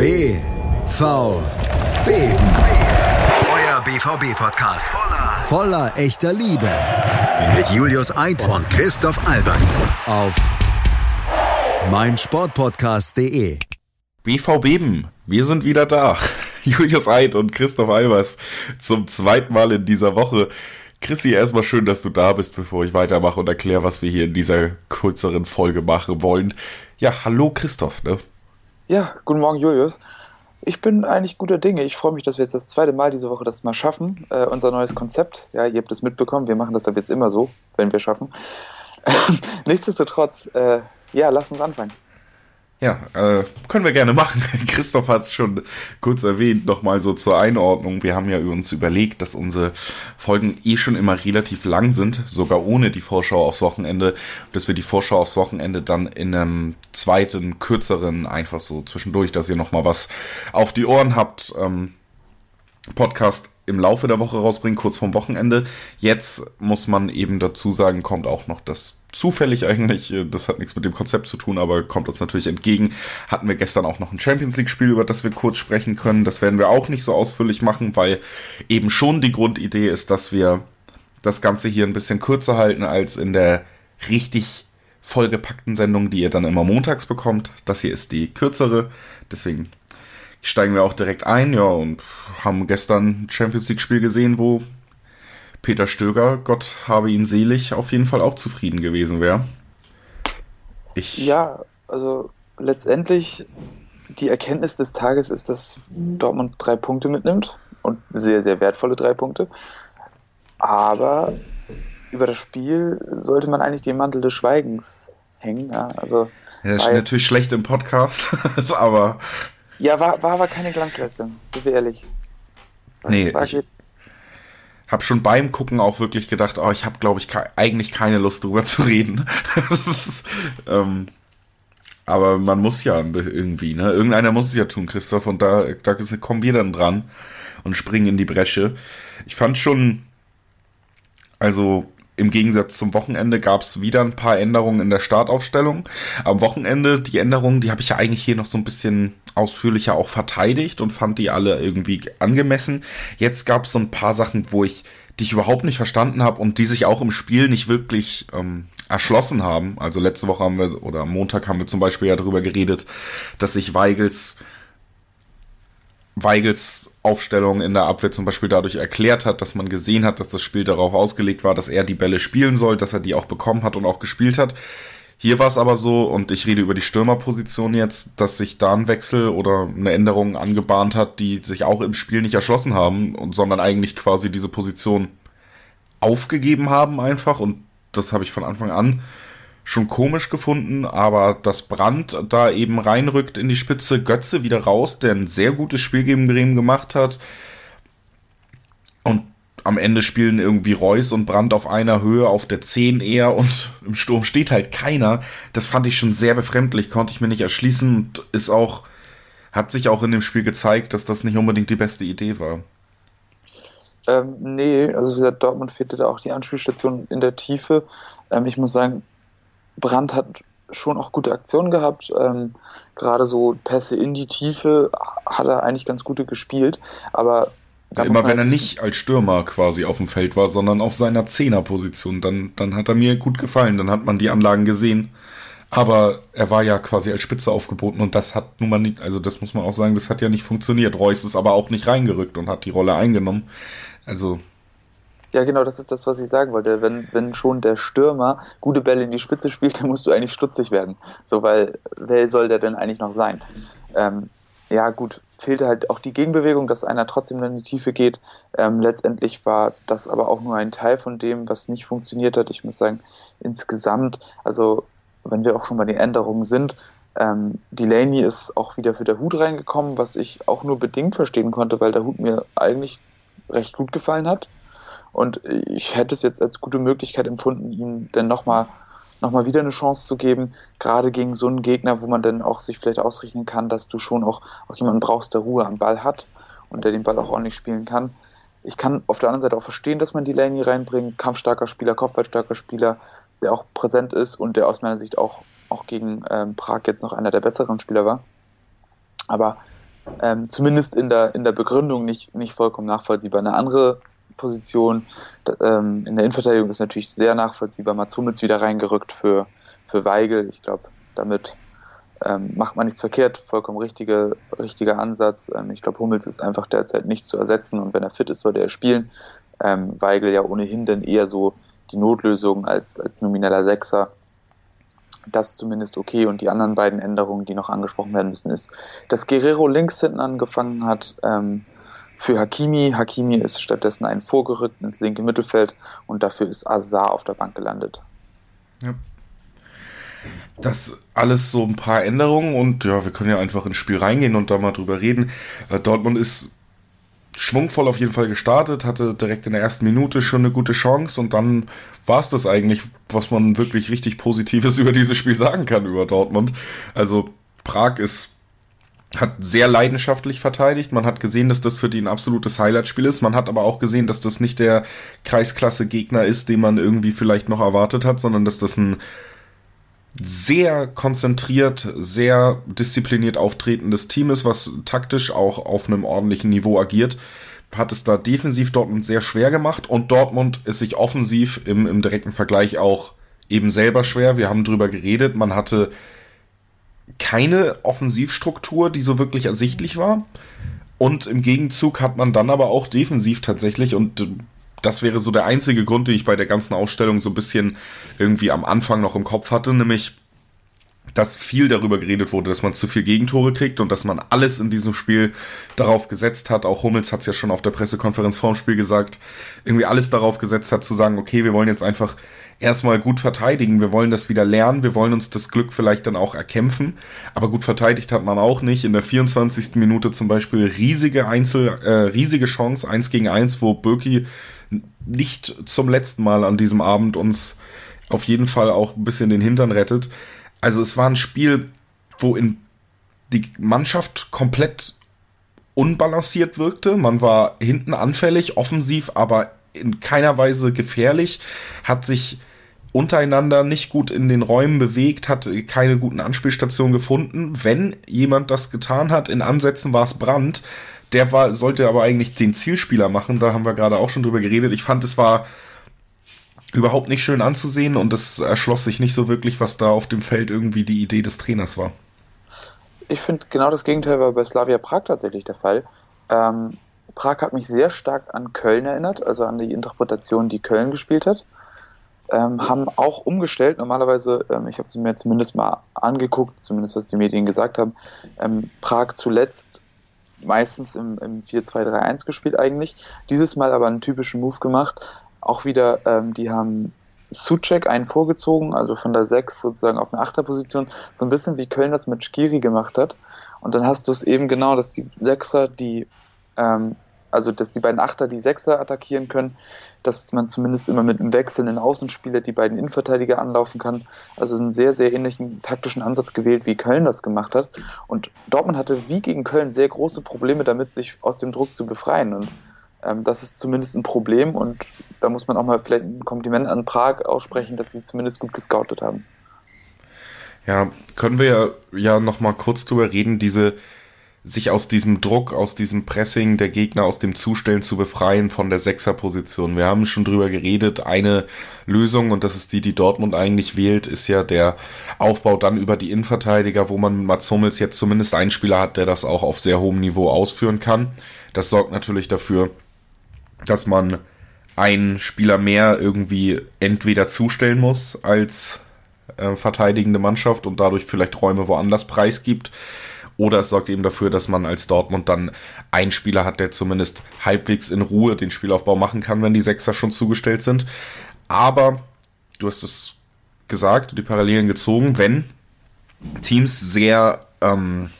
BVB. Euer BVB-Podcast. Voller echter Liebe. Mit Julius Eid und Christoph Albers. Auf meinsportpodcast.de. BVB, wir sind wieder da. Julius Eid und Christoph Albers zum zweiten Mal in dieser Woche. Chrissy, erstmal schön, dass du da bist, bevor ich weitermache und erkläre, was wir hier in dieser kürzeren Folge machen wollen. Ja, hallo Christoph. Ne? Ja, guten Morgen Julius. Ich bin eigentlich guter Dinge. Ich freue mich, dass wir jetzt das zweite Mal diese Woche das mal schaffen. Äh, unser neues Konzept. Ja, ihr habt es mitbekommen. Wir machen das ab jetzt immer so, wenn wir schaffen. Nichtsdestotrotz, äh, ja, lass uns anfangen. Ja, äh, können wir gerne machen. Christoph hat es schon kurz erwähnt, nochmal so zur Einordnung. Wir haben ja uns überlegt, dass unsere Folgen eh schon immer relativ lang sind, sogar ohne die Vorschau aufs Wochenende, dass wir die Vorschau aufs Wochenende dann in einem zweiten, kürzeren, einfach so zwischendurch, dass ihr nochmal was auf die Ohren habt, ähm, Podcast im Laufe der Woche rausbringen, kurz vorm Wochenende. Jetzt muss man eben dazu sagen, kommt auch noch das zufällig eigentlich, äh, das hat nichts mit dem Konzept zu tun, aber kommt uns natürlich entgegen. Hatten wir gestern auch noch ein Champions League-Spiel, über das wir kurz sprechen können. Das werden wir auch nicht so ausführlich machen, weil eben schon die Grundidee ist, dass wir das Ganze hier ein bisschen kürzer halten als in der richtig vollgepackten Sendung, die ihr dann immer montags bekommt. Das hier ist die kürzere, deswegen steigen wir auch direkt ein, ja, und haben gestern ein Champions League-Spiel gesehen, wo Peter Stöger, Gott habe ihn selig, auf jeden Fall auch zufrieden gewesen wäre. Ich ja, also letztendlich die Erkenntnis des Tages ist, dass Dortmund drei Punkte mitnimmt und sehr, sehr wertvolle drei Punkte. Aber über das Spiel sollte man eigentlich den Mantel des Schweigens hängen. Ja, also ja, das ist natürlich schlecht im Podcast, aber. Ja, war, war aber keine Glanzleistung, sind wir ehrlich. Nee, war, ich, habe schon beim Gucken auch wirklich gedacht, oh, ich habe, glaube ich, ke eigentlich keine Lust drüber zu reden. ähm, aber man muss ja irgendwie, ne? Irgendeiner muss es ja tun, Christoph, und da, da kommen wir dann dran und springen in die Bresche. Ich fand schon, also im Gegensatz zum Wochenende gab es wieder ein paar Änderungen in der Startaufstellung. Am Wochenende, die Änderungen, die habe ich ja eigentlich hier noch so ein bisschen ausführlicher auch verteidigt und fand die alle irgendwie angemessen. Jetzt gab es so ein paar Sachen, wo ich dich überhaupt nicht verstanden habe und die sich auch im Spiel nicht wirklich ähm, erschlossen haben. Also letzte Woche haben wir, oder am Montag haben wir zum Beispiel ja darüber geredet, dass sich Weigels, Weigels Aufstellung in der Abwehr zum Beispiel dadurch erklärt hat, dass man gesehen hat, dass das Spiel darauf ausgelegt war, dass er die Bälle spielen soll, dass er die auch bekommen hat und auch gespielt hat. Hier war es aber so, und ich rede über die Stürmerposition jetzt, dass sich da ein Wechsel oder eine Änderung angebahnt hat, die sich auch im Spiel nicht erschlossen haben, sondern eigentlich quasi diese Position aufgegeben haben einfach. Und das habe ich von Anfang an schon komisch gefunden, aber dass Brandt da eben reinrückt in die Spitze, Götze wieder raus, der ein sehr gutes Spiel gegen Bremen gemacht hat. Und am Ende spielen irgendwie Reus und Brandt auf einer Höhe, auf der 10 eher und im Sturm steht halt keiner. Das fand ich schon sehr befremdlich, konnte ich mir nicht erschließen und ist auch, hat sich auch in dem Spiel gezeigt, dass das nicht unbedingt die beste Idee war. Ähm, nee, also wie gesagt, Dortmund fehlte da auch die Anspielstation in der Tiefe. Ähm, ich muss sagen, Brandt hat schon auch gute Aktionen gehabt. Ähm, Gerade so Pässe in die Tiefe hat er eigentlich ganz gute gespielt. Aber ja, immer wenn er nicht als Stürmer quasi auf dem Feld war, sondern auf seiner Zehnerposition, dann, dann hat er mir gut gefallen. Dann hat man die Anlagen gesehen. Aber er war ja quasi als Spitze aufgeboten und das hat nun mal nicht, also das muss man auch sagen, das hat ja nicht funktioniert. Reus ist aber auch nicht reingerückt und hat die Rolle eingenommen. Also. Ja, genau, das ist das, was ich sagen wollte. Wenn, wenn schon der Stürmer gute Bälle in die Spitze spielt, dann musst du eigentlich stutzig werden. So, weil wer soll der denn eigentlich noch sein? Ähm, ja, gut, fehlte halt auch die Gegenbewegung, dass einer trotzdem in die Tiefe geht. Ähm, letztendlich war das aber auch nur ein Teil von dem, was nicht funktioniert hat. Ich muss sagen, insgesamt, also wenn wir auch schon bei den Änderungen sind, ähm, Delaney ist auch wieder für der Hut reingekommen, was ich auch nur bedingt verstehen konnte, weil der Hut mir eigentlich recht gut gefallen hat. Und ich hätte es jetzt als gute Möglichkeit empfunden, ihm dann nochmal nochmal wieder eine Chance zu geben, gerade gegen so einen Gegner, wo man dann auch sich vielleicht ausrechnen kann, dass du schon auch, auch jemanden brauchst, der Ruhe am Ball hat und der den Ball auch ordentlich spielen kann. Ich kann auf der anderen Seite auch verstehen, dass man die Delaney reinbringt, kampfstarker Spieler, kopfballstarker Spieler, der auch präsent ist und der aus meiner Sicht auch, auch gegen ähm, Prag jetzt noch einer der besseren Spieler war. Aber ähm, zumindest in der, in der Begründung nicht, nicht vollkommen nachvollziehbar. Eine andere Position ähm, in der Innenverteidigung ist natürlich sehr nachvollziehbar. Mats Hummels wieder reingerückt für, für Weigel. Ich glaube, damit ähm, macht man nichts verkehrt, vollkommen richtige, richtiger Ansatz. Ähm, ich glaube, Hummels ist einfach derzeit nicht zu ersetzen und wenn er fit ist, sollte er spielen. Ähm, Weigel ja ohnehin dann eher so die Notlösung als, als nomineller Sechser. Das zumindest okay. Und die anderen beiden Änderungen, die noch angesprochen werden müssen, ist, dass Guerrero links hinten angefangen hat ähm, für Hakimi. Hakimi ist stattdessen ein vorgerückt ins linke Mittelfeld und dafür ist Azar auf der Bank gelandet. Ja. Das alles so ein paar Änderungen und ja, wir können ja einfach ins Spiel reingehen und da mal drüber reden. Äh, Dortmund ist schwungvoll auf jeden Fall gestartet, hatte direkt in der ersten Minute schon eine gute Chance und dann war es das eigentlich, was man wirklich richtig Positives über dieses Spiel sagen kann über Dortmund. Also Prag ist hat sehr leidenschaftlich verteidigt. Man hat gesehen, dass das für die ein absolutes Highlight-Spiel ist. Man hat aber auch gesehen, dass das nicht der Kreisklasse-Gegner ist, den man irgendwie vielleicht noch erwartet hat, sondern dass das ein sehr konzentriert, sehr diszipliniert auftretendes Team ist, was taktisch auch auf einem ordentlichen Niveau agiert. Hat es da defensiv Dortmund sehr schwer gemacht und Dortmund ist sich offensiv im, im direkten Vergleich auch eben selber schwer. Wir haben drüber geredet. Man hatte keine Offensivstruktur, die so wirklich ersichtlich war. Und im Gegenzug hat man dann aber auch defensiv tatsächlich, und das wäre so der einzige Grund, den ich bei der ganzen Ausstellung so ein bisschen irgendwie am Anfang noch im Kopf hatte, nämlich dass viel darüber geredet wurde, dass man zu viel Gegentore kriegt und dass man alles in diesem Spiel darauf gesetzt hat. Auch Hummels hat es ja schon auf der Pressekonferenz vorm Spiel gesagt, irgendwie alles darauf gesetzt hat zu sagen, okay, wir wollen jetzt einfach erstmal gut verteidigen, wir wollen das wieder lernen, wir wollen uns das Glück vielleicht dann auch erkämpfen. Aber gut verteidigt hat man auch nicht. In der 24. Minute zum Beispiel riesige Einzel, äh, riesige Chance, eins gegen eins, wo Birki nicht zum letzten Mal an diesem Abend uns auf jeden Fall auch ein bisschen den Hintern rettet. Also es war ein Spiel, wo in die Mannschaft komplett unbalanciert wirkte. Man war hinten anfällig, offensiv, aber in keiner Weise gefährlich, hat sich untereinander nicht gut in den Räumen bewegt, hat keine guten Anspielstationen gefunden. Wenn jemand das getan hat, in Ansätzen war es Brand. Der war, sollte aber eigentlich den Zielspieler machen. Da haben wir gerade auch schon drüber geredet. Ich fand, es war überhaupt nicht schön anzusehen und es erschloss sich nicht so wirklich, was da auf dem Feld irgendwie die Idee des Trainers war. Ich finde genau das Gegenteil war bei Slavia Prag tatsächlich der Fall. Ähm, Prag hat mich sehr stark an Köln erinnert, also an die Interpretation, die Köln gespielt hat. Ähm, haben auch umgestellt. Normalerweise, ähm, ich habe sie mir zumindest mal angeguckt, zumindest was die Medien gesagt haben, ähm, Prag zuletzt meistens im, im 4-2-3-1 gespielt eigentlich. Dieses Mal aber einen typischen Move gemacht, auch wieder, ähm, die haben Suchek einen vorgezogen, also von der 6 sozusagen auf eine Achterposition, so ein bisschen wie Köln das mit Skiri gemacht hat. Und dann hast du es eben genau, dass die Sechser, die, ähm, also dass die beiden Achter die Sechser attackieren können, dass man zumindest immer mit einem wechselnden Außenspieler die beiden Innenverteidiger anlaufen kann. Also einen sehr, sehr ähnlichen taktischen Ansatz gewählt, wie Köln das gemacht hat. Und Dortmund hatte wie gegen Köln sehr große Probleme damit, sich aus dem Druck zu befreien. Und ähm, das ist zumindest ein Problem und da muss man auch mal vielleicht ein Kompliment an Prag aussprechen, dass sie zumindest gut gescoutet haben. Ja, können wir ja, ja noch mal kurz drüber reden, diese sich aus diesem Druck, aus diesem Pressing der Gegner, aus dem Zustellen zu befreien von der Sechserposition. Wir haben schon drüber geredet. Eine Lösung, und das ist die, die Dortmund eigentlich wählt, ist ja der Aufbau dann über die Innenverteidiger, wo man mit Mats Hummels jetzt zumindest einen Spieler hat, der das auch auf sehr hohem Niveau ausführen kann. Das sorgt natürlich dafür, dass man einen Spieler mehr irgendwie entweder zustellen muss als äh, verteidigende Mannschaft und dadurch vielleicht Räume woanders preisgibt. Oder es sorgt eben dafür, dass man als Dortmund dann einen Spieler hat, der zumindest halbwegs in Ruhe den Spielaufbau machen kann, wenn die Sechser schon zugestellt sind. Aber du hast es gesagt, die Parallelen gezogen, wenn Teams sehr ähm,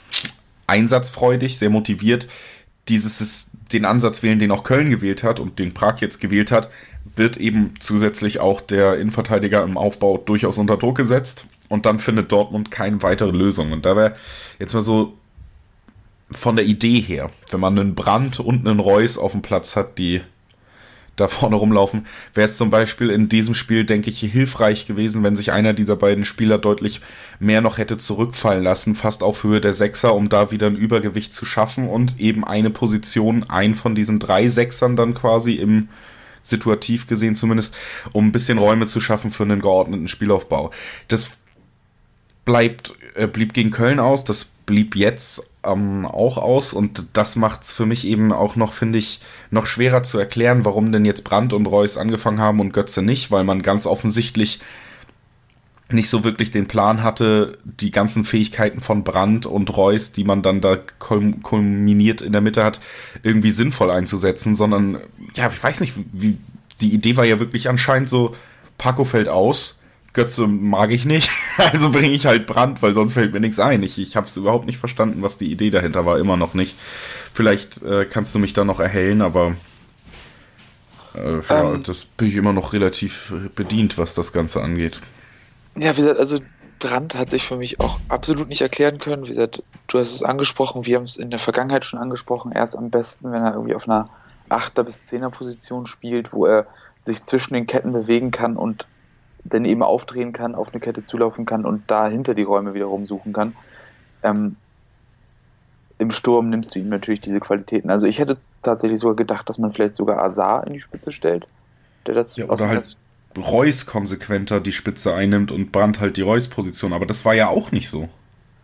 einsatzfreudig, sehr motiviert dieses den Ansatz wählen, den auch Köln gewählt hat und den Prag jetzt gewählt hat, wird eben zusätzlich auch der Innenverteidiger im Aufbau durchaus unter Druck gesetzt und dann findet Dortmund keine weitere Lösung. Und da wäre jetzt mal so von der Idee her, wenn man einen Brand und einen Reus auf dem Platz hat, die da vorne rumlaufen, wäre es zum Beispiel in diesem Spiel, denke ich, hilfreich gewesen, wenn sich einer dieser beiden Spieler deutlich mehr noch hätte zurückfallen lassen, fast auf Höhe der Sechser, um da wieder ein Übergewicht zu schaffen und eben eine Position, ein von diesen drei Sechsern dann quasi im situativ gesehen zumindest, um ein bisschen Räume zu schaffen für einen geordneten Spielaufbau. Das bleibt, äh, blieb gegen Köln aus, das blieb jetzt ähm, auch aus und das macht es für mich eben auch noch, finde ich, noch schwerer zu erklären, warum denn jetzt Brandt und Reus angefangen haben und Götze nicht, weil man ganz offensichtlich nicht so wirklich den Plan hatte, die ganzen Fähigkeiten von Brandt und Reus, die man dann da kulminiert in der Mitte hat, irgendwie sinnvoll einzusetzen, sondern ja, ich weiß nicht, wie die Idee war ja wirklich anscheinend so, Paco fällt aus, Götze mag ich nicht, also bringe ich halt Brand, weil sonst fällt mir nichts ein. Ich, ich habe es überhaupt nicht verstanden, was die Idee dahinter war, immer noch nicht. Vielleicht äh, kannst du mich da noch erhellen, aber äh, ja, ähm, das bin ich immer noch relativ bedient, was das Ganze angeht. Ja, wie gesagt, also Brand hat sich für mich auch absolut nicht erklären können. Wie gesagt, du hast es angesprochen, wir haben es in der Vergangenheit schon angesprochen. Er ist am besten, wenn er irgendwie auf einer 8er bis 10er Position spielt, wo er sich zwischen den Ketten bewegen kann und dann eben aufdrehen kann, auf eine Kette zulaufen kann und da hinter die Räume wiederum suchen kann. Ähm, Im Sturm nimmst du ihm natürlich diese Qualitäten. Also ich hätte tatsächlich sogar gedacht, dass man vielleicht sogar Azar in die Spitze stellt, der das ja, oder halt Reus konsequenter die Spitze einnimmt und Brandt halt die Reus-Position, aber das war ja auch nicht so.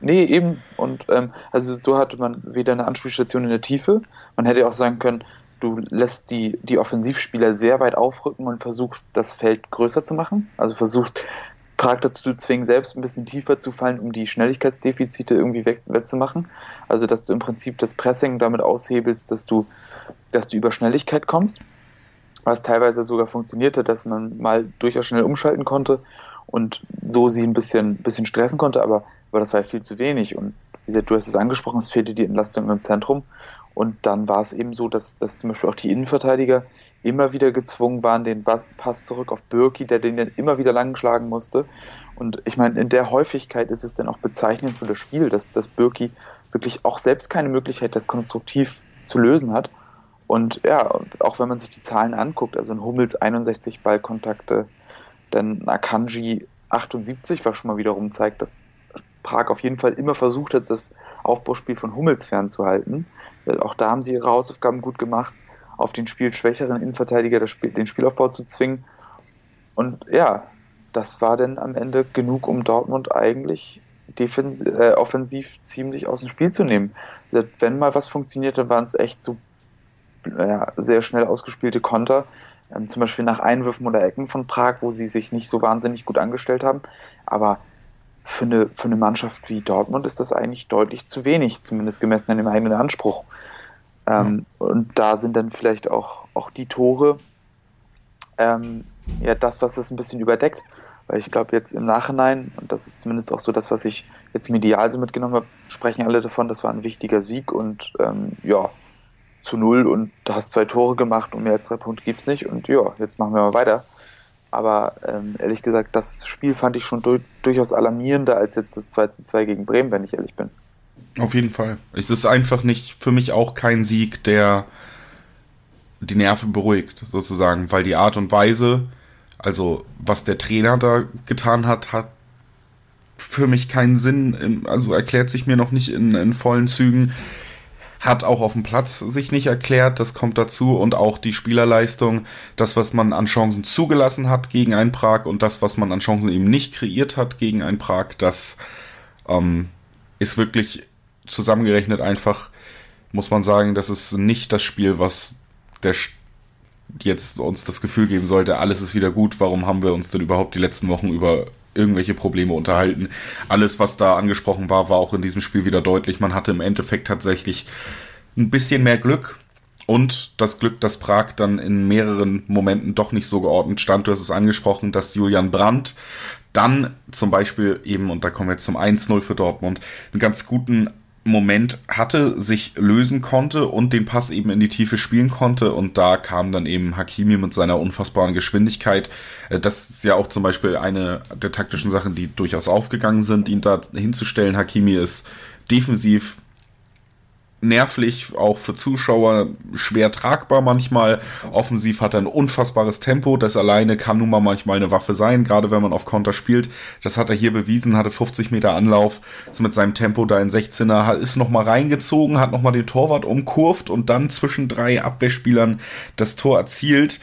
Nee, eben. Und ähm, also so hatte man weder eine Anspielstation in der Tiefe. Man hätte auch sagen können, du lässt die, die Offensivspieler sehr weit aufrücken und versuchst, das Feld größer zu machen. Also versuchst, Prag dazu zu zwingen, selbst ein bisschen tiefer zu fallen, um die Schnelligkeitsdefizite irgendwie weg, wettzumachen. Also, dass du im Prinzip das Pressing damit aushebelst, dass du, dass du über Schnelligkeit kommst. Was teilweise sogar funktionierte, dass man mal durchaus schnell umschalten konnte und so sie ein bisschen, bisschen stressen konnte, aber, aber das war ja viel zu wenig. Und wie gesagt, du hast es angesprochen, es fehlte die Entlastung im Zentrum. Und dann war es eben so, dass, dass zum Beispiel auch die Innenverteidiger immer wieder gezwungen waren, den Pass zurück auf Birki, der den dann immer wieder lang schlagen musste. Und ich meine, in der Häufigkeit ist es dann auch bezeichnend für das Spiel, dass, dass Birki wirklich auch selbst keine Möglichkeit, das konstruktiv zu lösen hat. Und ja, auch wenn man sich die Zahlen anguckt, also ein Hummels 61 Ballkontakte, dann Akanji 78, was schon mal wiederum zeigt, dass Prag auf jeden Fall immer versucht hat, das Aufbauspiel von Hummels fernzuhalten. Auch da haben sie ihre Hausaufgaben gut gemacht, auf den spielschwächeren Innenverteidiger den Spielaufbau zu zwingen. Und ja, das war dann am Ende genug, um Dortmund eigentlich defensiv, äh, offensiv ziemlich aus dem Spiel zu nehmen. Wenn mal was funktionierte, waren es echt so ja, sehr schnell ausgespielte Konter, ähm, zum Beispiel nach Einwürfen oder Ecken von Prag, wo sie sich nicht so wahnsinnig gut angestellt haben. Aber für eine, für eine Mannschaft wie Dortmund ist das eigentlich deutlich zu wenig, zumindest gemessen an dem eigenen Anspruch. Ähm, ja. Und da sind dann vielleicht auch, auch die Tore ähm, ja das, was es ein bisschen überdeckt. Weil ich glaube, jetzt im Nachhinein, und das ist zumindest auch so das, was ich jetzt medial so mitgenommen habe, sprechen alle davon, das war ein wichtiger Sieg und ähm, ja, zu null und du hast zwei Tore gemacht und mehr als drei Punkte gibt es nicht und ja, jetzt machen wir mal weiter. Aber ähm, ehrlich gesagt, das Spiel fand ich schon du durchaus alarmierender als jetzt das 2 zu 2 gegen Bremen, wenn ich ehrlich bin. Auf jeden Fall. Es ist einfach nicht für mich auch kein Sieg, der die Nerven beruhigt, sozusagen, weil die Art und Weise, also was der Trainer da getan hat, hat für mich keinen Sinn, also erklärt sich mir noch nicht in, in vollen Zügen hat auch auf dem Platz sich nicht erklärt, das kommt dazu. Und auch die Spielerleistung, das, was man an Chancen zugelassen hat gegen ein Prag und das, was man an Chancen eben nicht kreiert hat gegen ein Prag, das ähm, ist wirklich zusammengerechnet einfach, muss man sagen, das ist nicht das Spiel, was der jetzt uns das Gefühl geben sollte, alles ist wieder gut, warum haben wir uns denn überhaupt die letzten Wochen über irgendwelche Probleme unterhalten. Alles, was da angesprochen war, war auch in diesem Spiel wieder deutlich. Man hatte im Endeffekt tatsächlich ein bisschen mehr Glück und das Glück, dass Prag dann in mehreren Momenten doch nicht so geordnet stand. Du hast es angesprochen, dass Julian Brandt dann zum Beispiel eben, und da kommen wir jetzt zum 1-0 für Dortmund, einen ganz guten Moment hatte, sich lösen konnte und den Pass eben in die Tiefe spielen konnte. Und da kam dann eben Hakimi mit seiner unfassbaren Geschwindigkeit. Äh, das ist ja auch zum Beispiel eine der taktischen Sachen, die durchaus aufgegangen sind, ihn da hinzustellen. Hakimi ist defensiv nervlich, auch für Zuschauer schwer tragbar manchmal. Offensiv hat er ein unfassbares Tempo. Das alleine kann nun mal manchmal eine Waffe sein, gerade wenn man auf Konter spielt. Das hat er hier bewiesen, hatte 50 Meter Anlauf, ist mit seinem Tempo da in 16er, ist nochmal reingezogen, hat nochmal den Torwart umkurvt und dann zwischen drei Abwehrspielern das Tor erzielt.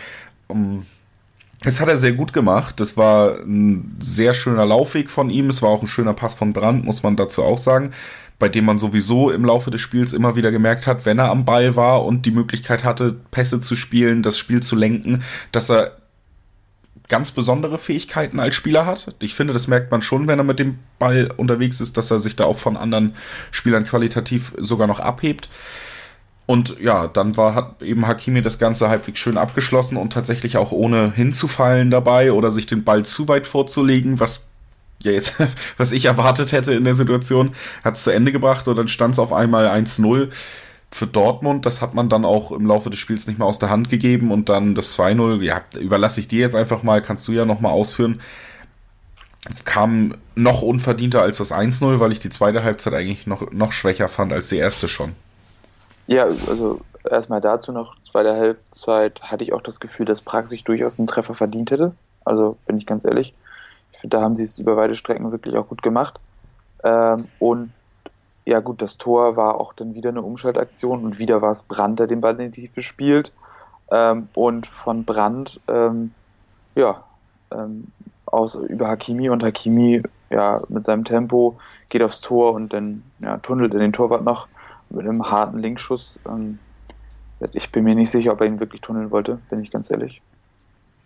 Das hat er sehr gut gemacht. Das war ein sehr schöner Laufweg von ihm. Es war auch ein schöner Pass von Brandt, muss man dazu auch sagen bei dem man sowieso im Laufe des Spiels immer wieder gemerkt hat, wenn er am Ball war und die Möglichkeit hatte, Pässe zu spielen, das Spiel zu lenken, dass er ganz besondere Fähigkeiten als Spieler hat. Ich finde, das merkt man schon, wenn er mit dem Ball unterwegs ist, dass er sich da auch von anderen Spielern qualitativ sogar noch abhebt. Und ja, dann war hat eben Hakimi das Ganze halbwegs schön abgeschlossen und tatsächlich auch ohne hinzufallen dabei oder sich den Ball zu weit vorzulegen, was ja jetzt, was ich erwartet hätte in der Situation, hat es zu Ende gebracht und dann stand es auf einmal 1-0 für Dortmund. Das hat man dann auch im Laufe des Spiels nicht mehr aus der Hand gegeben und dann das 2-0, ja, überlasse ich dir jetzt einfach mal, kannst du ja nochmal ausführen. Kam noch unverdienter als das 1-0, weil ich die zweite Halbzeit eigentlich noch, noch schwächer fand als die erste schon. Ja, also erstmal dazu noch, zweite Halbzeit hatte ich auch das Gefühl, dass Prag sich durchaus einen Treffer verdient hätte. Also bin ich ganz ehrlich. Finde, da haben sie es über weite Strecken wirklich auch gut gemacht. Ähm, und ja gut, das Tor war auch dann wieder eine Umschaltaktion und wieder war es Brand, der den Ball in die Tiefe spielt. Ähm, und von Brand, ähm, ja, ähm, aus, über Hakimi und Hakimi, ja, mit seinem Tempo geht aufs Tor und dann ja, tunnelt er den Torwart noch mit einem harten Linkschuss. Ähm, ich bin mir nicht sicher, ob er ihn wirklich tunneln wollte, bin ich ganz ehrlich.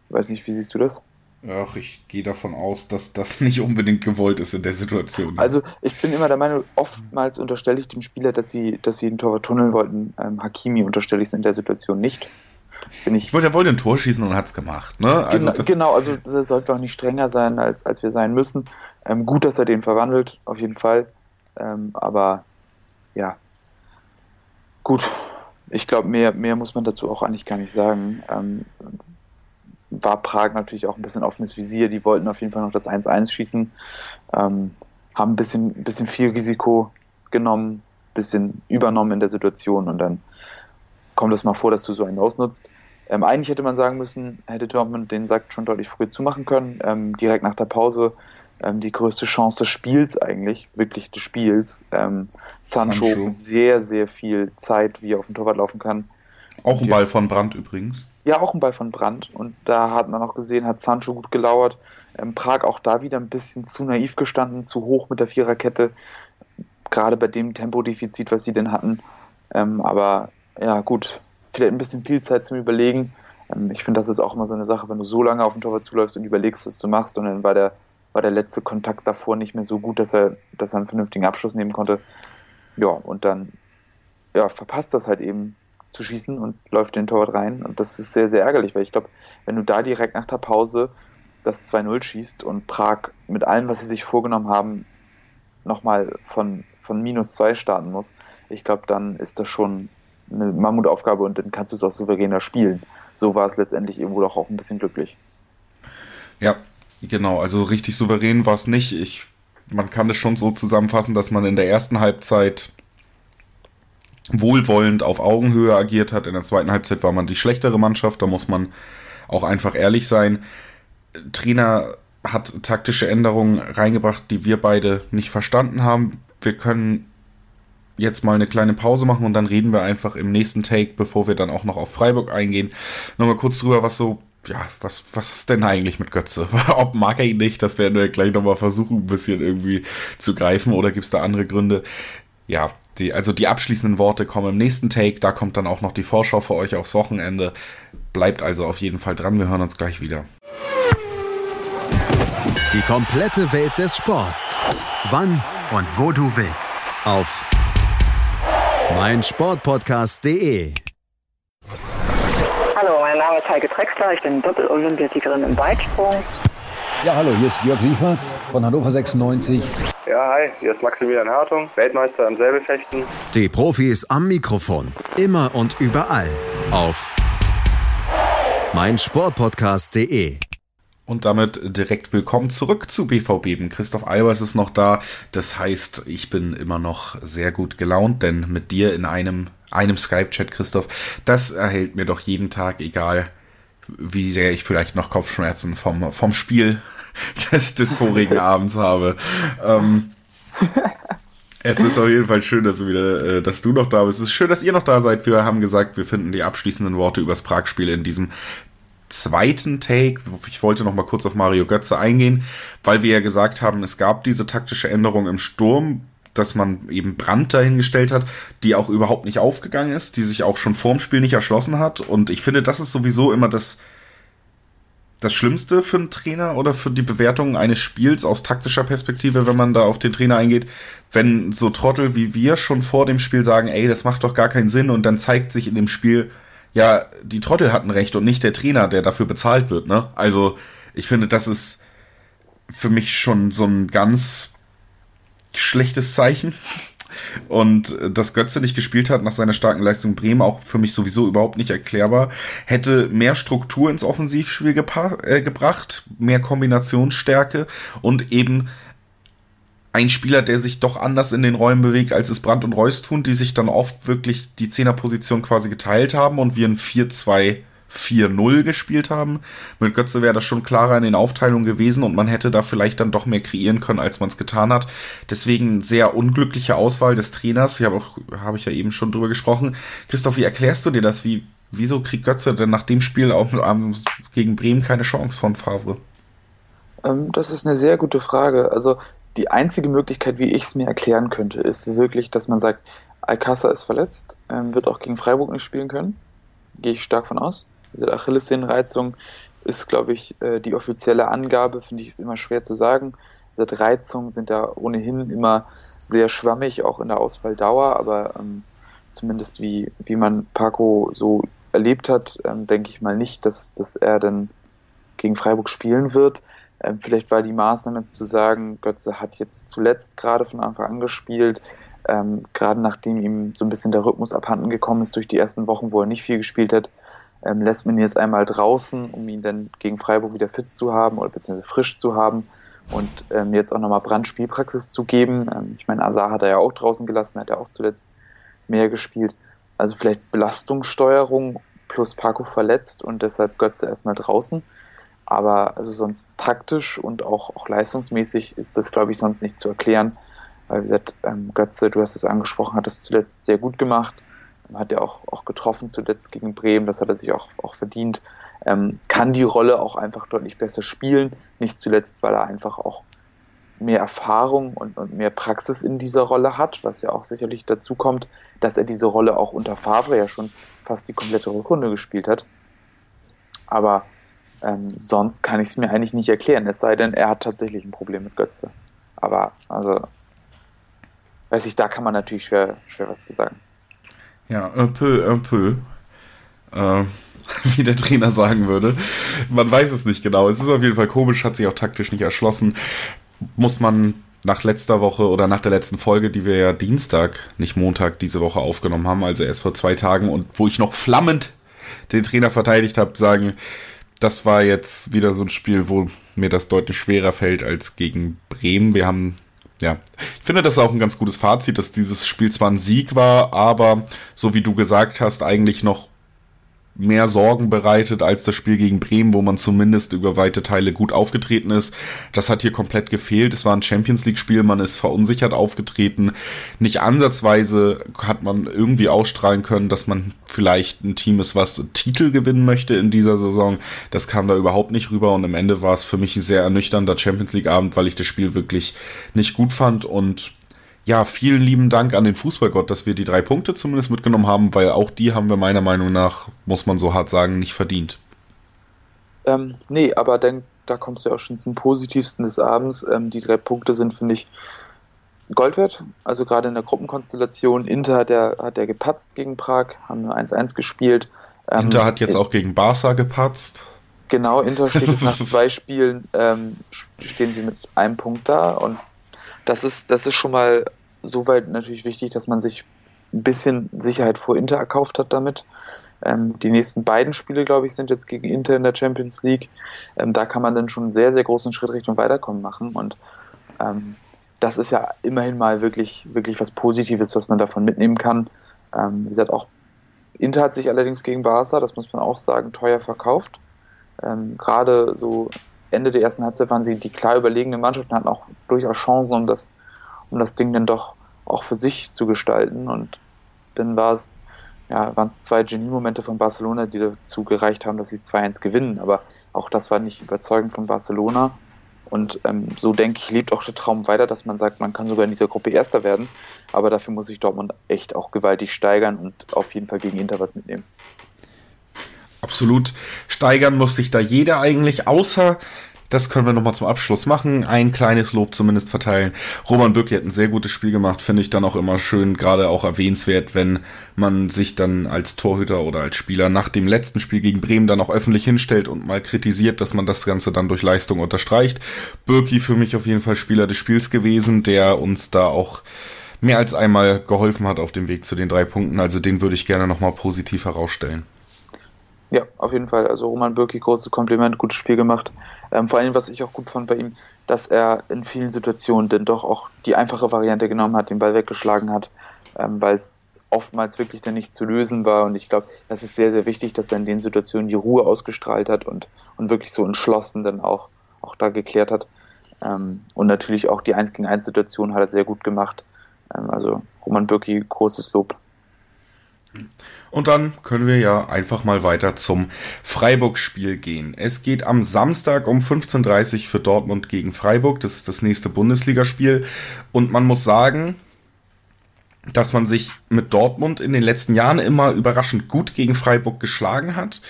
Weiß nicht, wie siehst du das? Ach, ich gehe davon aus, dass das nicht unbedingt gewollt ist in der Situation. Also ich bin immer der Meinung, oftmals unterstelle ich dem Spieler, dass sie, dass sie den Torwart tunneln wollten. Ähm, Hakimi unterstelle ich es in der Situation nicht. Bin ich, ich wollte, er wollte ein Tor schießen und hat es gemacht. Ne? Also genau, genau, also das sollte auch nicht strenger sein, als, als wir sein müssen. Ähm, gut, dass er den verwandelt, auf jeden Fall. Ähm, aber ja, gut. Ich glaube, mehr, mehr muss man dazu auch eigentlich gar nicht sagen. Ähm, war Prag natürlich auch ein bisschen offenes Visier. Die wollten auf jeden Fall noch das 1-1 schießen, ähm, haben ein bisschen, ein bisschen viel Risiko genommen, ein bisschen übernommen in der Situation und dann kommt es mal vor, dass du so einen ausnutzt. Ähm, eigentlich hätte man sagen müssen, hätte Dortmund den Sack schon deutlich früher zumachen können, ähm, direkt nach der Pause. Ähm, die größte Chance des Spiels eigentlich, wirklich des Spiels. Ähm, Sancho, Sancho sehr, sehr viel Zeit, wie er auf dem Torwart laufen kann. Auch ein Ball von Brandt übrigens. Ja, auch ein Ball von Brandt. Und da hat man auch gesehen, hat Sancho gut gelauert. Ähm, Prag auch da wieder ein bisschen zu naiv gestanden, zu hoch mit der Viererkette. Gerade bei dem Tempodefizit, was sie denn hatten. Ähm, aber ja, gut, vielleicht ein bisschen viel Zeit zum Überlegen. Ähm, ich finde, das ist auch immer so eine Sache, wenn du so lange auf den Torwart zuläufst und überlegst, was du machst. Und dann war der, war der letzte Kontakt davor nicht mehr so gut, dass er, dass er einen vernünftigen Abschluss nehmen konnte. Ja, und dann ja, verpasst das halt eben zu schießen und läuft den Torwart rein. Und das ist sehr, sehr ärgerlich, weil ich glaube, wenn du da direkt nach der Pause das 2-0 schießt und Prag mit allem, was sie sich vorgenommen haben, nochmal von, von minus 2 starten muss, ich glaube, dann ist das schon eine Mammutaufgabe und dann kannst du es auch souveräner spielen. So war es letztendlich irgendwo doch auch ein bisschen glücklich. Ja, genau. Also richtig souverän war es nicht. Ich, man kann es schon so zusammenfassen, dass man in der ersten Halbzeit wohlwollend auf Augenhöhe agiert hat. In der zweiten Halbzeit war man die schlechtere Mannschaft, da muss man auch einfach ehrlich sein. Trainer hat taktische Änderungen reingebracht, die wir beide nicht verstanden haben. Wir können jetzt mal eine kleine Pause machen und dann reden wir einfach im nächsten Take, bevor wir dann auch noch auf Freiburg eingehen, nochmal kurz drüber, was so, ja, was, was ist denn eigentlich mit Götze? Ob mag er ihn nicht, das werden wir gleich nochmal versuchen, ein bisschen irgendwie zu greifen oder gibt es da andere Gründe? Ja, die, also die abschließenden Worte kommen im nächsten Take. Da kommt dann auch noch die Vorschau für euch aufs Wochenende. Bleibt also auf jeden Fall dran. Wir hören uns gleich wieder. Die komplette Welt des Sports. Wann und wo du willst. Auf meinsportpodcast.de. Hallo, mein Name ist Heike Drexler. Ich bin Doppel-Olympiasiegerin im Weitsprung. Ja, hallo, hier ist Jörg Sievers von Hannover 96. Ja, hi, hier ist Maximilian Hartung, Weltmeister im Säbelfechten. Die Profis am Mikrofon, immer und überall auf meinsportpodcast.de. Und damit direkt willkommen zurück zu BVB. Christoph Albers ist noch da. Das heißt, ich bin immer noch sehr gut gelaunt, denn mit dir in einem, einem Skype-Chat, Christoph, das erhält mir doch jeden Tag, egal wie sehr ich vielleicht noch Kopfschmerzen vom, vom Spiel des, des vorigen Abends habe. Ähm, es ist auf jeden Fall schön, dass du wieder, äh, dass du noch da bist. Es ist schön, dass ihr noch da seid. Wir haben gesagt, wir finden die abschließenden Worte übers Prag-Spiel in diesem zweiten Take, ich wollte noch mal kurz auf Mario Götze eingehen, weil wir ja gesagt haben, es gab diese taktische Änderung im Sturm, dass man eben Brand dahingestellt hat, die auch überhaupt nicht aufgegangen ist, die sich auch schon vorm Spiel nicht erschlossen hat. Und ich finde, das ist sowieso immer das, das Schlimmste für einen Trainer oder für die Bewertung eines Spiels aus taktischer Perspektive, wenn man da auf den Trainer eingeht, wenn so Trottel wie wir schon vor dem Spiel sagen, ey, das macht doch gar keinen Sinn und dann zeigt sich in dem Spiel, ja, die Trottel hatten recht und nicht der Trainer, der dafür bezahlt wird, ne? Also, ich finde, das ist für mich schon so ein ganz schlechtes Zeichen. Und äh, dass Götze nicht gespielt hat nach seiner starken Leistung Bremen, auch für mich sowieso überhaupt nicht erklärbar. Hätte mehr Struktur ins Offensivspiel äh, gebracht, mehr Kombinationsstärke und eben ein Spieler, der sich doch anders in den Räumen bewegt, als es Brandt und Reus tun, die sich dann oft wirklich die Zehnerposition quasi geteilt haben und wir ein 4-2-4-0 gespielt haben. Mit Götze wäre das schon klarer in den Aufteilungen gewesen und man hätte da vielleicht dann doch mehr kreieren können, als man es getan hat. Deswegen sehr unglückliche Auswahl des Trainers. Ich habe auch, habe ich ja eben schon drüber gesprochen. Christoph, wie erklärst du dir das? Wie, wieso kriegt Götze denn nach dem Spiel auch gegen Bremen keine Chance von Favre? Ähm, das ist eine sehr gute Frage. Also die einzige Möglichkeit, wie ich es mir erklären könnte, ist wirklich, dass man sagt, Alcázar ist verletzt, ähm, wird auch gegen Freiburg nicht spielen können. Gehe ich stark von aus. Diese Achillessehnenreizung ist, glaube ich, äh, die offizielle Angabe, finde ich, ist immer schwer zu sagen. Diese Reizungen sind ja ohnehin immer sehr schwammig, auch in der Ausfalldauer, aber ähm, zumindest wie, wie man Paco so erlebt hat, ähm, denke ich mal nicht, dass, dass er dann gegen Freiburg spielen wird. Ähm, vielleicht war die Maßnahme jetzt zu sagen, Götze hat jetzt zuletzt gerade von Anfang an gespielt, ähm, gerade nachdem ihm so ein bisschen der Rhythmus abhanden gekommen ist durch die ersten Wochen, wo er nicht viel gespielt hat, ähm, lässt man ihn jetzt einmal draußen, um ihn dann gegen Freiburg wieder fit zu haben oder beziehungsweise frisch zu haben und ähm, jetzt auch nochmal Brandspielpraxis zu geben. Ähm, ich meine, Azar hat er ja auch draußen gelassen, hat er auch zuletzt mehr gespielt. Also vielleicht Belastungssteuerung plus Paco verletzt und deshalb Götze erstmal draußen. Aber also sonst taktisch und auch, auch leistungsmäßig ist das, glaube ich, sonst nicht zu erklären. Weil, wie gesagt, ähm, Götze, du hast es angesprochen, hat das zuletzt sehr gut gemacht. Hat ja auch, auch getroffen zuletzt gegen Bremen, das hat er sich auch, auch verdient. Ähm, kann die Rolle auch einfach deutlich besser spielen. Nicht zuletzt, weil er einfach auch mehr Erfahrung und, und mehr Praxis in dieser Rolle hat, was ja auch sicherlich dazu kommt, dass er diese Rolle auch unter Favre ja schon fast die komplette Rückrunde gespielt hat. Aber ähm, sonst kann ich es mir eigentlich nicht erklären, es sei denn, er hat tatsächlich ein Problem mit Götze. Aber, also, weiß ich, da kann man natürlich schwer, schwer was zu sagen. Ja, un peu, un peu. Äh, wie der Trainer sagen würde. Man weiß es nicht genau. Es ist auf jeden Fall komisch, hat sich auch taktisch nicht erschlossen. Muss man nach letzter Woche oder nach der letzten Folge, die wir ja Dienstag, nicht Montag diese Woche aufgenommen haben, also erst vor zwei Tagen und wo ich noch flammend den Trainer verteidigt habe, sagen, das war jetzt wieder so ein Spiel, wo mir das deutlich schwerer fällt als gegen Bremen. Wir haben, ja, ich finde das auch ein ganz gutes Fazit, dass dieses Spiel zwar ein Sieg war, aber so wie du gesagt hast, eigentlich noch mehr Sorgen bereitet als das Spiel gegen Bremen, wo man zumindest über weite Teile gut aufgetreten ist. Das hat hier komplett gefehlt. Es war ein Champions League-Spiel, man ist verunsichert aufgetreten. Nicht ansatzweise hat man irgendwie ausstrahlen können, dass man vielleicht ein Team ist, was Titel gewinnen möchte in dieser Saison. Das kam da überhaupt nicht rüber und am Ende war es für mich ein sehr ernüchternder Champions League-Abend, weil ich das Spiel wirklich nicht gut fand und ja, vielen lieben Dank an den Fußballgott, dass wir die drei Punkte zumindest mitgenommen haben, weil auch die haben wir meiner Meinung nach, muss man so hart sagen, nicht verdient. Ähm, nee, aber dann, da kommst du ja auch schon zum Positivsten des Abends. Ähm, die drei Punkte sind, finde ich, Gold wert. Also gerade in der Gruppenkonstellation. Inter hat der, hat der gepatzt gegen Prag, haben nur 1-1 gespielt. Ähm, Inter hat jetzt auch gegen Barca gepatzt. Genau, Inter steht jetzt nach zwei Spielen, ähm, stehen sie mit einem Punkt da und das ist, das ist schon mal soweit natürlich wichtig, dass man sich ein bisschen Sicherheit vor Inter erkauft hat damit. Ähm, die nächsten beiden Spiele, glaube ich, sind jetzt gegen Inter in der Champions League. Ähm, da kann man dann schon einen sehr, sehr großen Schritt Richtung Weiterkommen machen. Und ähm, das ist ja immerhin mal wirklich, wirklich was Positives, was man davon mitnehmen kann. Ähm, wie gesagt, auch Inter hat sich allerdings gegen Barca, das muss man auch sagen, teuer verkauft. Ähm, Gerade so Ende der ersten Halbzeit waren sie die klar überlegene Mannschaft und hatten auch durchaus Chancen, um das, um das Ding dann doch auch für sich zu gestalten. Und dann war es, ja, waren es zwei Genie-Momente von Barcelona, die dazu gereicht haben, dass sie es 2-1 gewinnen. Aber auch das war nicht überzeugend von Barcelona. Und ähm, so denke ich, lebt auch der Traum weiter, dass man sagt, man kann sogar in dieser Gruppe Erster werden. Aber dafür muss sich Dortmund echt auch gewaltig steigern und auf jeden Fall gegen Inter was mitnehmen. Absolut steigern muss sich da jeder eigentlich, außer das können wir nochmal zum Abschluss machen. Ein kleines Lob zumindest verteilen. Roman Bürki hat ein sehr gutes Spiel gemacht, finde ich dann auch immer schön, gerade auch erwähnenswert, wenn man sich dann als Torhüter oder als Spieler nach dem letzten Spiel gegen Bremen dann auch öffentlich hinstellt und mal kritisiert, dass man das Ganze dann durch Leistung unterstreicht. Bürki für mich auf jeden Fall Spieler des Spiels gewesen, der uns da auch mehr als einmal geholfen hat auf dem Weg zu den drei Punkten. Also den würde ich gerne nochmal positiv herausstellen. Ja, auf jeden Fall. Also Roman Bürki, großes Kompliment, gutes Spiel gemacht. Ähm, vor allem, was ich auch gut fand bei ihm, dass er in vielen Situationen dann doch auch die einfache Variante genommen hat, den Ball weggeschlagen hat, ähm, weil es oftmals wirklich dann nicht zu lösen war. Und ich glaube, das ist sehr, sehr wichtig, dass er in den Situationen die Ruhe ausgestrahlt hat und, und wirklich so entschlossen dann auch, auch da geklärt hat. Ähm, und natürlich auch die 1 gegen 1 Situation hat er sehr gut gemacht. Ähm, also Roman Bürki, großes Lob. Und dann können wir ja einfach mal weiter zum Freiburg-Spiel gehen. Es geht am Samstag um 15.30 Uhr für Dortmund gegen Freiburg. Das ist das nächste Bundesligaspiel. Und man muss sagen, dass man sich mit Dortmund in den letzten Jahren immer überraschend gut gegen Freiburg geschlagen hat.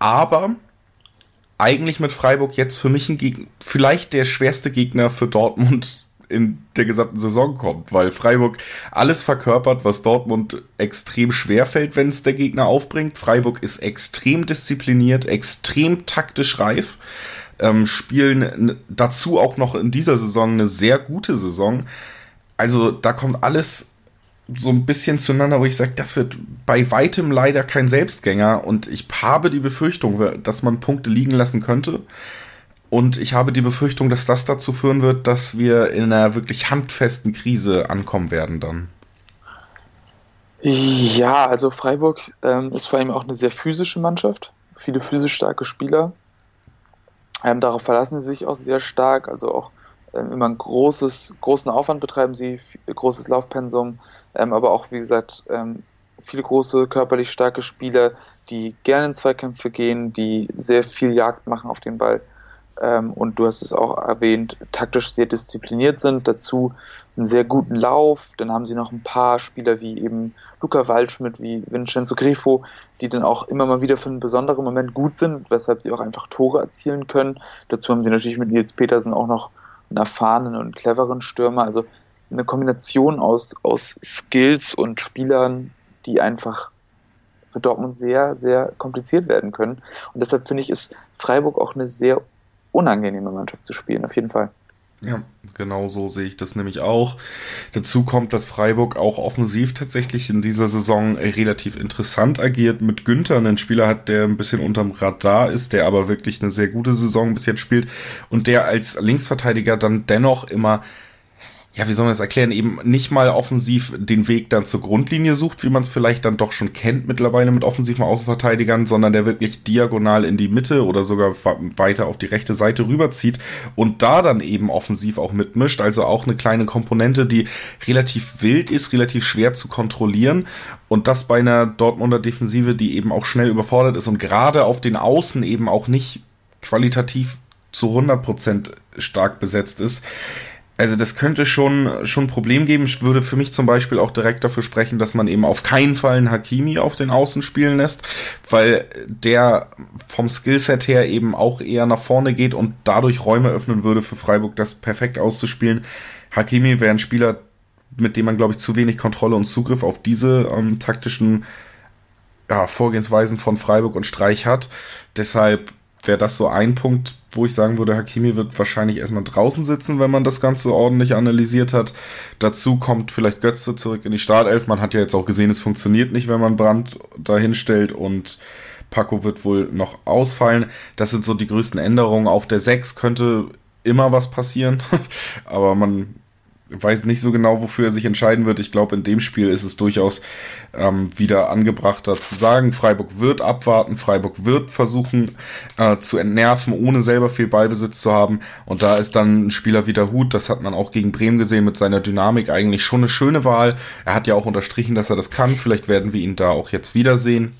Aber eigentlich mit Freiburg jetzt für mich ein Gegner, vielleicht der schwerste Gegner für Dortmund in der gesamten Saison kommt, weil Freiburg alles verkörpert, was Dortmund extrem schwer fällt, wenn es der Gegner aufbringt. Freiburg ist extrem diszipliniert, extrem taktisch reif, ähm, spielen dazu auch noch in dieser Saison eine sehr gute Saison. Also da kommt alles so ein bisschen zueinander, wo ich sage, das wird bei weitem leider kein Selbstgänger und ich habe die Befürchtung, dass man Punkte liegen lassen könnte. Und ich habe die Befürchtung, dass das dazu führen wird, dass wir in einer wirklich handfesten Krise ankommen werden dann. Ja, also Freiburg ähm, ist vor allem auch eine sehr physische Mannschaft. Viele physisch starke Spieler. Ähm, darauf verlassen sie sich auch sehr stark. Also auch ähm, immer ein großes, großen Aufwand betreiben sie, großes Laufpensum, ähm, aber auch, wie gesagt, ähm, viele große, körperlich starke Spieler, die gerne in Zweikämpfe gehen, die sehr viel Jagd machen auf den Ball ähm, und du hast es auch erwähnt, taktisch sehr diszipliniert sind, dazu einen sehr guten Lauf. Dann haben sie noch ein paar Spieler wie eben Luca Waldschmidt, wie Vincenzo Grifo, die dann auch immer mal wieder für einen besonderen Moment gut sind, weshalb sie auch einfach Tore erzielen können. Dazu haben sie natürlich mit Nils Petersen auch noch einen erfahrenen und cleveren Stürmer. Also eine Kombination aus, aus Skills und Spielern, die einfach für Dortmund sehr, sehr kompliziert werden können. Und deshalb finde ich, ist Freiburg auch eine sehr unangenehme Mannschaft zu spielen, auf jeden Fall. Ja, genau so sehe ich das nämlich auch. Dazu kommt, dass Freiburg auch offensiv tatsächlich in dieser Saison relativ interessant agiert. Mit Günther einen Spieler hat, der ein bisschen unterm Radar ist, der aber wirklich eine sehr gute Saison bis jetzt spielt und der als Linksverteidiger dann dennoch immer ja, wie soll man das erklären, eben nicht mal offensiv den Weg dann zur Grundlinie sucht, wie man es vielleicht dann doch schon kennt mittlerweile mit offensiven Außenverteidigern, sondern der wirklich diagonal in die Mitte oder sogar weiter auf die rechte Seite rüberzieht und da dann eben offensiv auch mitmischt. Also auch eine kleine Komponente, die relativ wild ist, relativ schwer zu kontrollieren und das bei einer Dortmunder Defensive, die eben auch schnell überfordert ist und gerade auf den Außen eben auch nicht qualitativ zu 100% stark besetzt ist also das könnte schon, schon ein Problem geben. Ich würde für mich zum Beispiel auch direkt dafür sprechen, dass man eben auf keinen Fall einen Hakimi auf den Außen spielen lässt, weil der vom Skillset her eben auch eher nach vorne geht und dadurch Räume öffnen würde für Freiburg, das perfekt auszuspielen. Hakimi wäre ein Spieler, mit dem man, glaube ich, zu wenig Kontrolle und Zugriff auf diese ähm, taktischen ja, Vorgehensweisen von Freiburg und Streich hat. Deshalb wäre das so ein Punkt, wo ich sagen würde, Hakimi wird wahrscheinlich erstmal draußen sitzen, wenn man das Ganze ordentlich analysiert hat. Dazu kommt vielleicht Götze zurück in die Startelf. Man hat ja jetzt auch gesehen, es funktioniert nicht, wenn man Brand dahinstellt und Paco wird wohl noch ausfallen. Das sind so die größten Änderungen. Auf der 6 könnte immer was passieren, aber man weiß nicht so genau, wofür er sich entscheiden wird. Ich glaube, in dem Spiel ist es durchaus ähm, wieder angebrachter zu sagen, Freiburg wird abwarten, Freiburg wird versuchen äh, zu entnerven, ohne selber viel Ballbesitz zu haben. Und da ist dann ein Spieler wie der Hut, das hat man auch gegen Bremen gesehen, mit seiner Dynamik eigentlich schon eine schöne Wahl. Er hat ja auch unterstrichen, dass er das kann. Vielleicht werden wir ihn da auch jetzt wiedersehen.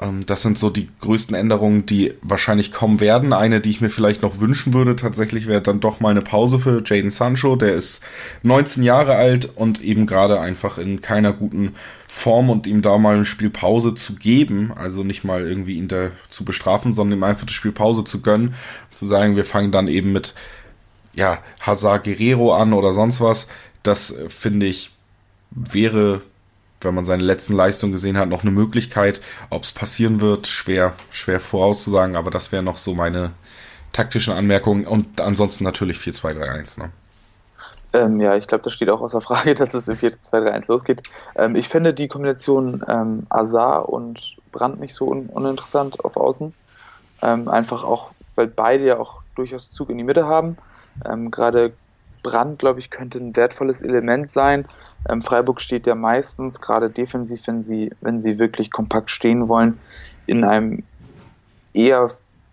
Ähm, das sind so die größten Änderungen, die wahrscheinlich kommen werden. Eine, die ich mir vielleicht noch wünschen würde, tatsächlich wäre dann doch mal eine Pause für Jaden Sancho. Der ist 19 Jahre alt und eben gerade einfach in keiner guten Form und ihm da mal eine Spielpause zu geben, also nicht mal irgendwie ihn da zu bestrafen, sondern ihm einfach die Spielpause zu gönnen, zu sagen, wir fangen dann eben mit ja, Hazard Guerrero an oder sonst was. Das äh, finde ich wäre wenn man seine letzten Leistungen gesehen hat, noch eine Möglichkeit. Ob es passieren wird, schwer, schwer vorauszusagen, aber das wäre noch so meine taktischen Anmerkungen und ansonsten natürlich 4-2-3-1. Ne? Ähm, ja, ich glaube, das steht auch außer Frage, dass es im 4-2-3-1 losgeht. Ähm, ich finde die Kombination ähm, Azar und Brand nicht so un uninteressant auf Außen. Ähm, einfach auch, weil beide ja auch durchaus Zug in die Mitte haben. Ähm, gerade Brand, glaube ich, könnte ein wertvolles Element sein. Ähm, Freiburg steht ja meistens, gerade defensiv, wenn sie, wenn sie wirklich kompakt stehen wollen, in einem eher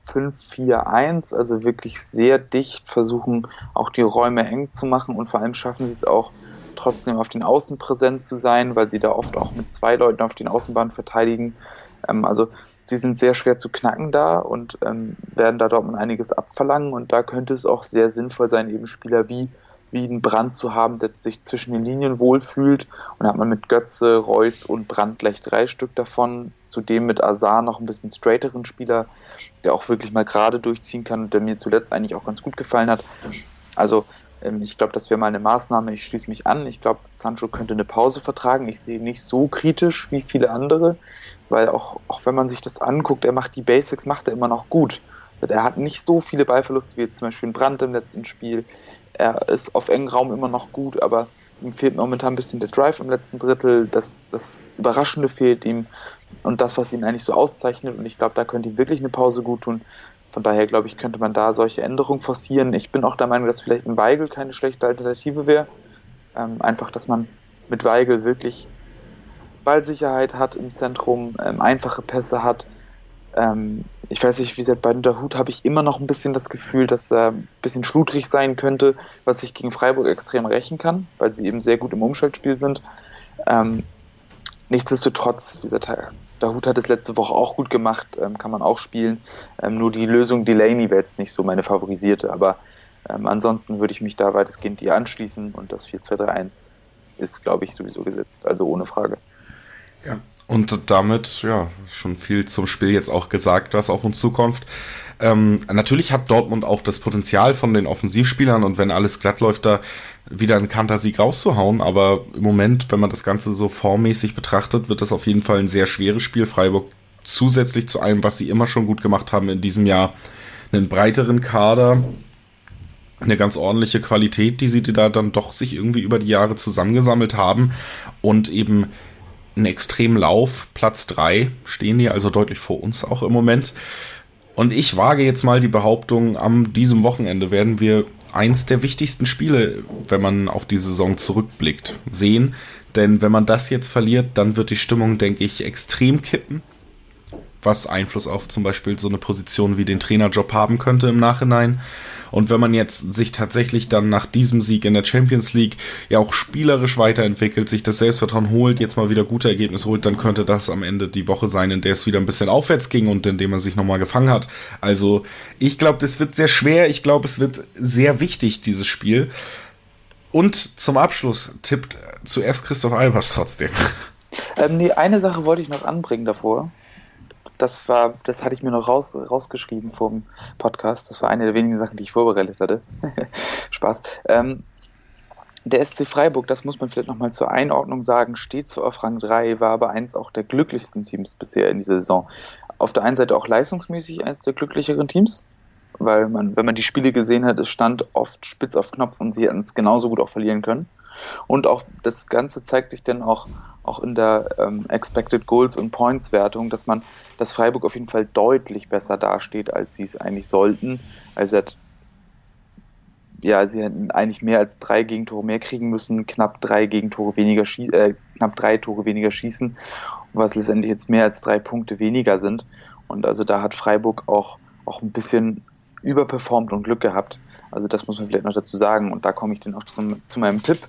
5-4-1, also wirklich sehr dicht versuchen, auch die Räume eng zu machen und vor allem schaffen sie es auch trotzdem auf den Außen präsent zu sein, weil sie da oft auch mit zwei Leuten auf den Außenbahnen verteidigen. Ähm, also sie sind sehr schwer zu knacken da und ähm, werden da Dortmund einiges abverlangen und da könnte es auch sehr sinnvoll sein, eben Spieler wie wie einen Brand zu haben, der sich zwischen den Linien wohlfühlt. Und da hat man mit Götze, Reus und Brand gleich drei Stück davon. Zudem mit Azar noch ein bisschen straighteren Spieler, der auch wirklich mal gerade durchziehen kann und der mir zuletzt eigentlich auch ganz gut gefallen hat. Also ähm, ich glaube, das wäre mal eine Maßnahme. Ich schließe mich an. Ich glaube, Sancho könnte eine Pause vertragen. Ich sehe nicht so kritisch wie viele andere, weil auch, auch wenn man sich das anguckt, er macht die Basics, macht er immer noch gut. Er hat nicht so viele Ballverluste wie jetzt zum Beispiel ein Brand im letzten Spiel. Er ist auf engem Raum immer noch gut, aber ihm fehlt momentan ein bisschen der Drive im letzten Drittel. Das, das Überraschende fehlt ihm und das, was ihn eigentlich so auszeichnet. Und ich glaube, da könnte ihm wirklich eine Pause gut tun. Von daher, glaube ich, könnte man da solche Änderungen forcieren. Ich bin auch der Meinung, dass vielleicht ein Weigel keine schlechte Alternative wäre. Ähm, einfach, dass man mit Weigel wirklich Ballsicherheit hat im Zentrum, ähm, einfache Pässe hat, ähm, ich weiß nicht, wie gesagt, bei Hut habe ich immer noch ein bisschen das Gefühl, dass er ein bisschen schludrig sein könnte, was ich gegen Freiburg extrem rächen kann, weil sie eben sehr gut im Umschaltspiel sind. Ähm, nichtsdestotrotz, wie gesagt, der Hut hat es letzte Woche auch gut gemacht, ähm, kann man auch spielen. Ähm, nur die Lösung Delaney wäre jetzt nicht so meine favorisierte, aber ähm, ansonsten würde ich mich da weitestgehend ihr anschließen und das 4-2-3-1 ist, glaube ich, sowieso gesetzt, also ohne Frage. Ja, und damit, ja, schon viel zum Spiel jetzt auch gesagt, was auf uns zukommt. Ähm, natürlich hat Dortmund auch das Potenzial von den Offensivspielern und wenn alles glatt läuft, da wieder einen Kantersieg rauszuhauen. Aber im Moment, wenn man das Ganze so formmäßig betrachtet, wird das auf jeden Fall ein sehr schweres Spiel. Freiburg zusätzlich zu allem, was sie immer schon gut gemacht haben in diesem Jahr, einen breiteren Kader, eine ganz ordentliche Qualität, die sie da dann doch sich irgendwie über die Jahre zusammengesammelt haben und eben einen extremen Lauf, Platz 3 stehen die also deutlich vor uns auch im Moment. Und ich wage jetzt mal die Behauptung, am diesem Wochenende werden wir eins der wichtigsten Spiele, wenn man auf die Saison zurückblickt, sehen. Denn wenn man das jetzt verliert, dann wird die Stimmung, denke ich, extrem kippen. Was Einfluss auf zum Beispiel so eine Position wie den Trainerjob haben könnte im Nachhinein. Und wenn man jetzt sich tatsächlich dann nach diesem Sieg in der Champions League ja auch spielerisch weiterentwickelt, sich das Selbstvertrauen holt, jetzt mal wieder gute Ergebnisse holt, dann könnte das am Ende die Woche sein, in der es wieder ein bisschen aufwärts ging und in dem man sich nochmal gefangen hat. Also ich glaube, das wird sehr schwer. Ich glaube, es wird sehr wichtig, dieses Spiel. Und zum Abschluss tippt zuerst Christoph Albers trotzdem. Ähm, nee, eine Sache wollte ich noch anbringen davor das war, das hatte ich mir noch raus, rausgeschrieben vom Podcast. Das war eine der wenigen Sachen, die ich vorbereitet hatte. Spaß. Ähm, der SC Freiburg, das muss man vielleicht nochmal zur Einordnung sagen, steht zwar auf Rang 3, war aber eins auch der glücklichsten Teams bisher in dieser Saison. auf der einen Seite auch leistungsmäßig eines der glücklicheren Teams, weil man, wenn man die Spiele gesehen hat, es stand oft spitz auf Knopf und sie hätten es genauso gut auch verlieren können. Und auch das Ganze zeigt sich dann auch, auch in der ähm, Expected Goals und Points Wertung, dass man, dass Freiburg auf jeden Fall deutlich besser dasteht, als sie es eigentlich sollten. Also hat, ja, sie hätten eigentlich mehr als drei Gegentore mehr kriegen müssen, knapp drei Gegentore weniger äh, knapp drei Tore weniger schießen, was letztendlich jetzt mehr als drei Punkte weniger sind. Und also da hat Freiburg auch, auch ein bisschen überperformt und Glück gehabt. Also das muss man vielleicht noch dazu sagen. Und da komme ich dann auch zum, zu meinem Tipp.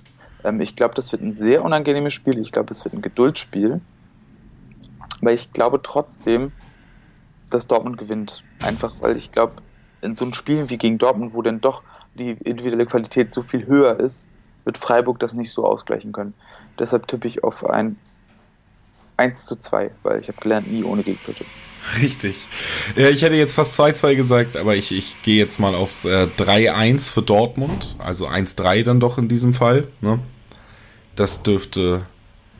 Ähm, ich glaube, das wird ein sehr unangenehmes Spiel. Ich glaube, es wird ein Geduldsspiel. Weil ich glaube trotzdem, dass Dortmund gewinnt. Einfach, weil ich glaube, in so einem Spiel wie gegen Dortmund, wo dann doch die individuelle Qualität so viel höher ist, wird Freiburg das nicht so ausgleichen können. Deshalb tippe ich auf ein 1 zu 2, weil ich habe gelernt, nie ohne Gegner tippen. Richtig. Ja, ich hätte jetzt fast 2-2 gesagt, aber ich, ich gehe jetzt mal aufs äh, 3-1 für Dortmund. Also 1-3 dann doch in diesem Fall. Ne? Das dürfte,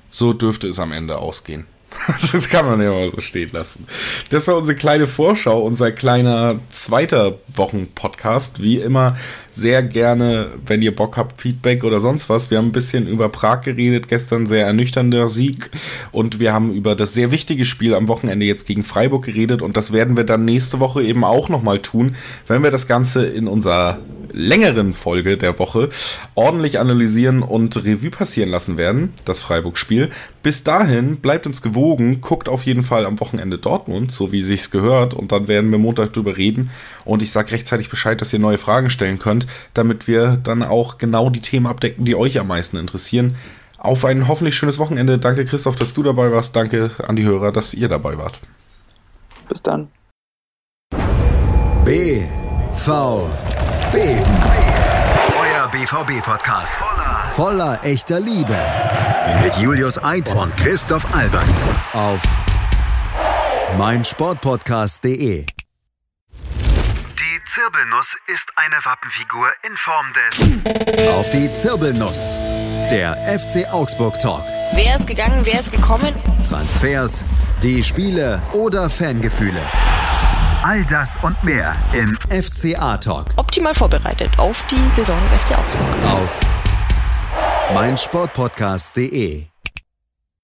so dürfte es am Ende ausgehen. Das kann man ja mal so stehen lassen. Das war unsere kleine Vorschau, unser kleiner zweiter Wochenpodcast. Wie immer sehr gerne, wenn ihr Bock habt, Feedback oder sonst was. Wir haben ein bisschen über Prag geredet, gestern sehr ernüchternder Sieg und wir haben über das sehr wichtige Spiel am Wochenende jetzt gegen Freiburg geredet und das werden wir dann nächste Woche eben auch nochmal tun, wenn wir das Ganze in unserer längeren Folge der Woche ordentlich analysieren und Revue passieren lassen werden, das Freiburg-Spiel. Bis dahin bleibt uns gewogen, guckt auf jeden Fall am Wochenende Dortmund, so wie sich's gehört, und dann werden wir Montag drüber reden. Und ich sag rechtzeitig Bescheid, dass ihr neue Fragen stellen könnt, damit wir dann auch genau die Themen abdecken, die euch am meisten interessieren. Auf ein hoffentlich schönes Wochenende. Danke, Christoph, dass du dabei warst. Danke an die Hörer, dass ihr dabei wart. Bis dann. B. Beben. Euer BVB-Podcast. Voller echter Liebe. Mit Julius Eid und Christoph Albers. Auf meinsportpodcast.de. Die Zirbelnuss ist eine Wappenfigur in Form des. Auf die Zirbelnuss. Der FC Augsburg Talk. Wer ist gegangen, wer ist gekommen? Transfers, die Spiele oder Fangefühle. All das und mehr im FCA Talk. Optimal vorbereitet auf die Saison des FC Augsburg. Auf meinsportpodcast.de